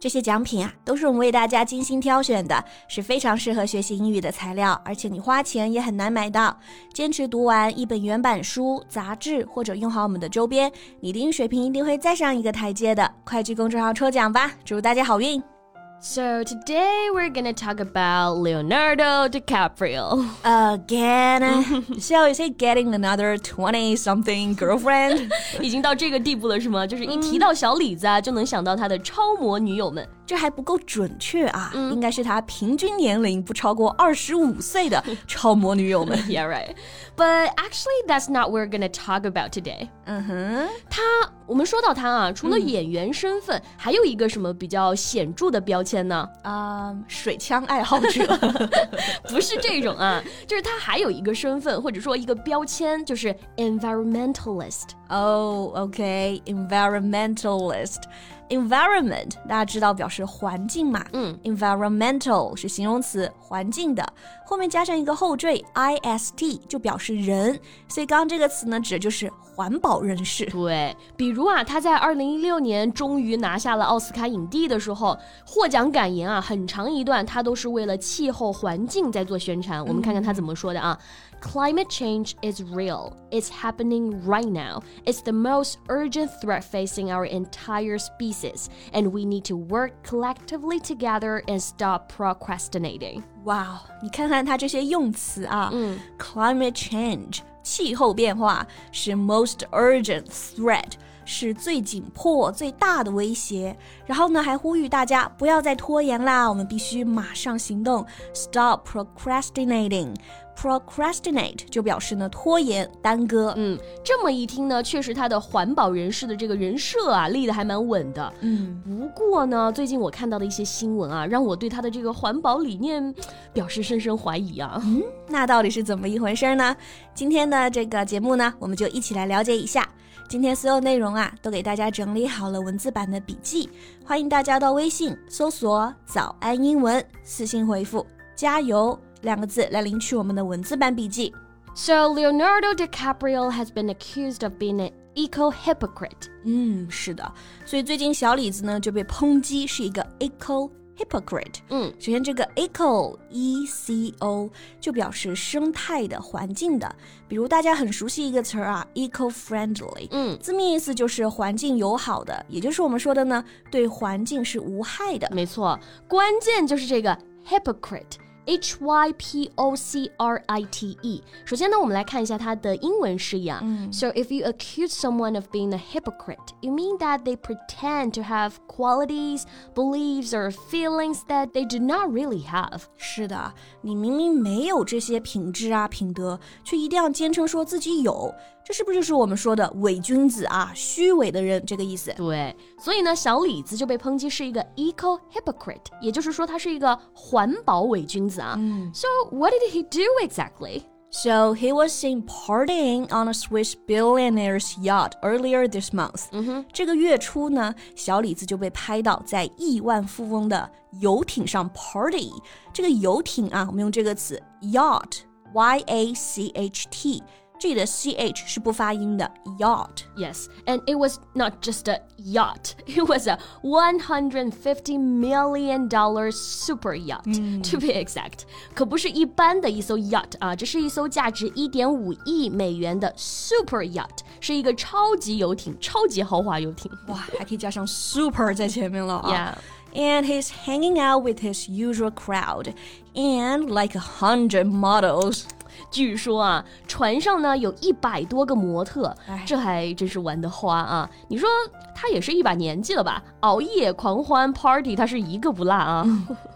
这些奖品啊，都是我们为大家精心挑选的，是非常适合学习英语的材料，而且你花钱也很难买到。坚持读完一本原版书、杂志，或者用好我们的周边，你的英语水平一定会再上一个台阶的。快去公众号抽奖吧，祝大家好运 ！So today we're gonna talk about Leonardo DiCaprio. Again, shall we say getting another twenty-something girlfriend？已经到这个地步了是吗？就是一提到小李子啊，就能想到他的超模女友们。 这还不够准确啊，嗯、应该是他平均年龄不超过二十五岁的超模女友们。yeah, right. But actually, that's not what we're gonna talk about today. 嗯哼，他，我们说到他啊，除了演员身份，还有一个什么比较显着的标签呢？啊，水枪爱好者，不是这种啊，就是他还有一个身份或者说一个标签，就是 environmentalist。哦，OK，environmentalist。 Environment 大家知道表示环境嘛，嗯，environmental 是形容词，环境的，后面加上一个后缀 ist 就表示人，所以刚刚这个词呢指的就是环保人士。对，比如啊，他在二零一六年终于拿下了奥斯卡影帝的时候，获奖感言啊，很长一段他都是为了气候环境在做宣传。我们看看他怎么说的啊。Climate change is real. It's happening right now. It's the most urgent threat facing our entire species, and we need to work collectively together and stop procrastinating. Wow，你看看它这些用词啊，嗯，climate change 气候变化是 most urgent threat。是最紧迫、最大的威胁。然后呢，还呼吁大家不要再拖延啦，我们必须马上行动，stop procrastinating。 Procrastinate 就表示呢拖延、耽搁。嗯，这么一听呢，确实他的环保人士的这个人设啊立得还蛮稳的。嗯，不过呢，最近我看到的一些新闻啊，让我对他的这个环保理念表示深深怀疑啊。嗯，那到底是怎么一回事呢？今天的这个节目呢，我们就一起来了解一下。今天所有内容啊，都给大家整理好了文字版的笔记，欢迎大家到微信搜索“早安英文”，私信回复“加油”两个字来领取我们的文字版笔记。 So Leonardo DiCaprio has been accused of being an eco hypocrite. 嗯，是的，所以最近小李子呢就被抨击是一个 eco hypocrite。嗯，首先这个 eco e c o 就表示生态的、环境的，比如大家很熟悉一个词儿啊，eco friendly。嗯，字面意思就是环境友好的，也就是我们说的呢，对环境是无害的。没错，关键就是这个 hypocrite。 H Y P O C R I T E。首先呢，我们来看一下它的英文释义啊。So if you accuse someone of being a hypocrite, you mean that they pretend to have qualities, beliefs, or feelings that they do not really have. 是的，你明明没有这些品质啊、品德，却一定要坚称说自己有， 这是不是就是我们说的伪君子啊、虚伪的人这个意思？对，所以呢，小李子就被抨击是一个 eco hypocrite，也就是说他是一个环保伪君子啊。So what did he do exactly? So he was seen partying on a Swiss billionaire's yacht earlier this month。嗯哼，这个月初呢，小李子就被拍到在亿万富翁的游艇上 party。这个游艇啊，我们用这个词 yacht，y a c h t。 这里的 ch 是不发音的，yacht。 Yes, and it was not just a yacht. It was a 150 million dollar super yacht, to be exact. 可不是一般的一艘 yacht 啊，这是一艘价值1.5亿美元的 super yacht，是一个超级游艇，超级豪华游艇。哇，还可以加上 super 在前面了啊。 Yeah. And he's hanging out with his usual crowd and like a hundred models. 据说啊，船上呢有一百多个模特哎，这还真是玩得花啊！你说他也是一把年纪了吧？熬夜狂欢 party，他是一个不落啊！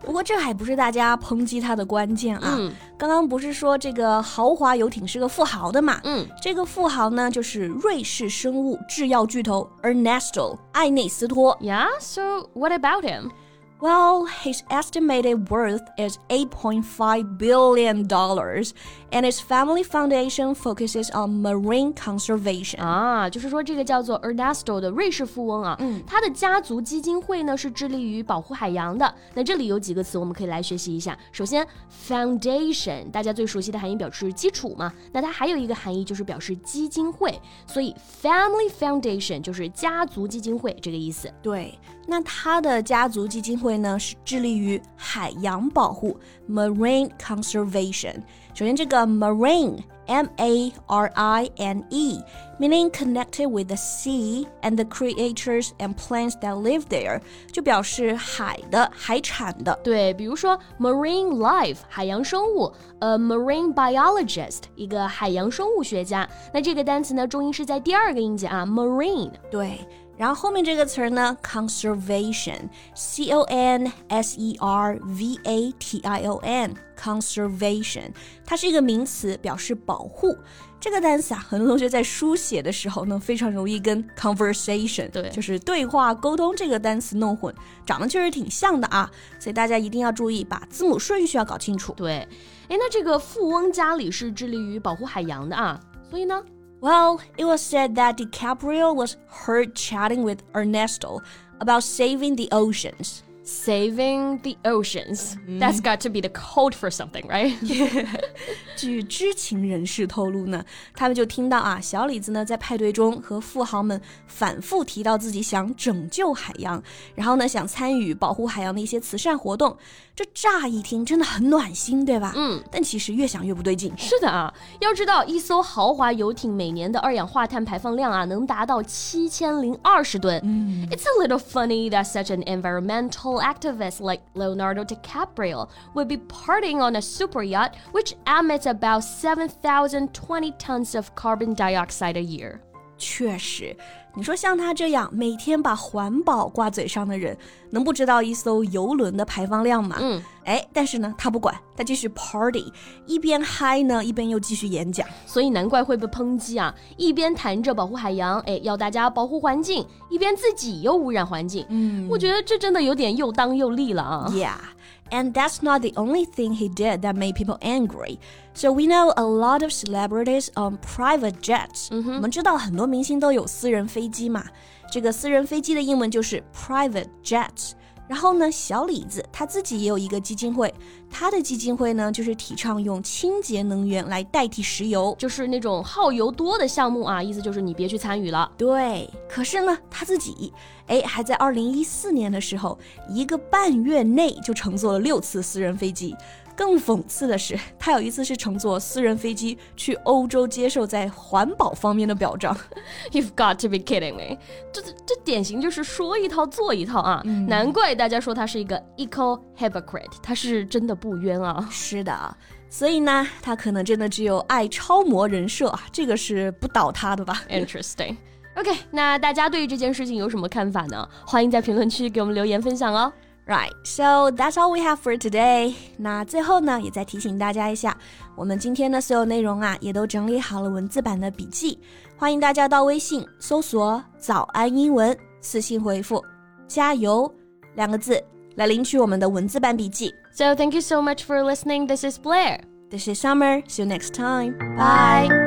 不过这还不是大家抨击他的关键啊。嗯刚刚不是说这个豪华游艇是个富豪的嘛？嗯，这个富豪呢就是瑞士生物制药巨头 Ernesto 艾内斯托。Yeah, so what about him? Well, his estimated worth is $8.5 billion, and his family foundation focuses on marine conservation. 啊，就是说这个叫做 Ernesto 的瑞士富翁啊，嗯，他的家族基金会呢是致力于保护海洋的。那这里有几个词我们可以来学习一下。首先，foundation，大家最熟悉的含义表示基础嘛，那它还有一个含义就是表示基金会，所以 family foundation 就是家族基金会这个意思。对， 那他的家族基金会。会呢是致力于海洋保护 （marine conservation）。首先，这个 marine M A R I N E meaning connected with the sea and the creatures and plants that live there，就表示海的、海产的。对，比如说 marine life 海洋生物，a marine biologist 一个海洋生物学家。那这个单词呢，重音是在第二个音节啊，marine。对。 然后后面这个词儿呢，conservation，c o n s e r v a t i o n，conservation，它是一个名词，表示保护。这个单词啊，很多同学在书写的时候呢，非常容易跟 conversation，对，就是对话沟通这个单词弄混，长得确实挺像的啊，所以大家一定要注意，把字母顺序要搞清楚。对，哎，那这个富翁家里是致力于保护海洋的啊，所以呢？Well, it was said that DiCaprio was heard chatting with Ernesto about saving the oceans Saving the oceans. Mm. That's got to be the code for something, right? 据知情人士透露呢，他们就听到啊，小李子呢在派对中和富豪们反复提到自己想拯救海洋，然后呢想参与保护海洋的一些慈善活动。这乍一听真的很暖心，对吧？嗯，但其实越想越不对劲。是的啊，要知道一艘豪华游艇每年的二氧化碳排放量啊，能达到七千零二十吨。嗯，It's a little funny that such an environmental activist like Leonardo DiCaprio would be partying on a super yacht which emits about seven thousand twenty tons of carbon dioxide a year. 确实，你说像他这样每天把环保挂嘴上的人，能不知道一艘游轮的排放量吗？嗯，哎，但是呢，他不管，他继续 party，一边嗨呢，一边又继续演讲，所以难怪会被抨击啊！一边谈着保护海洋，哎，要大家保护环境，一边自己又污染环境。嗯，我觉得这真的有点又当又立了啊。Yeah。And that's not the only thing he did that made people angry. So we know a lot of celebrities on private jets. 嗯哼，我们知道很多明星都有私人飞机嘛。这个私人飞机的英文就是 private jets。 然后呢，小李子他自己也有一个基金会，他的基金会呢就是提倡用清洁能源来代替石油，就是那种耗油多的项目啊，意思就是你别去参与了。对，可是呢，他自己哎还在二零一四年的时候，一个半月内就乘坐了六次私人飞机。更讽刺的是，他有一次是乘坐私人飞机去欧洲接受在环保方面的表彰。You've got to be kidding me！这这典型就是说一套做一套啊！难怪大家说他是一个 eco hypocrite，他是真的不冤啊！是的，所以呢，他可能真的只有爱超模人设啊，这个是不倒他的吧？Interesting。OK，那大家对于这件事情有什么看法呢？欢迎在评论区给我们留言分享哦。Right, so that's all we have for today. 那最后呢，也再提醒大家一下，我们今天的所有内容啊，也都整理好了文字版的笔记，欢迎大家到微信搜索“早安英文”，私信回复“加油”两个字来领取我们的文字版笔记。So thank you so much for listening. This is Blair. This is Summer. See you next time. Bye.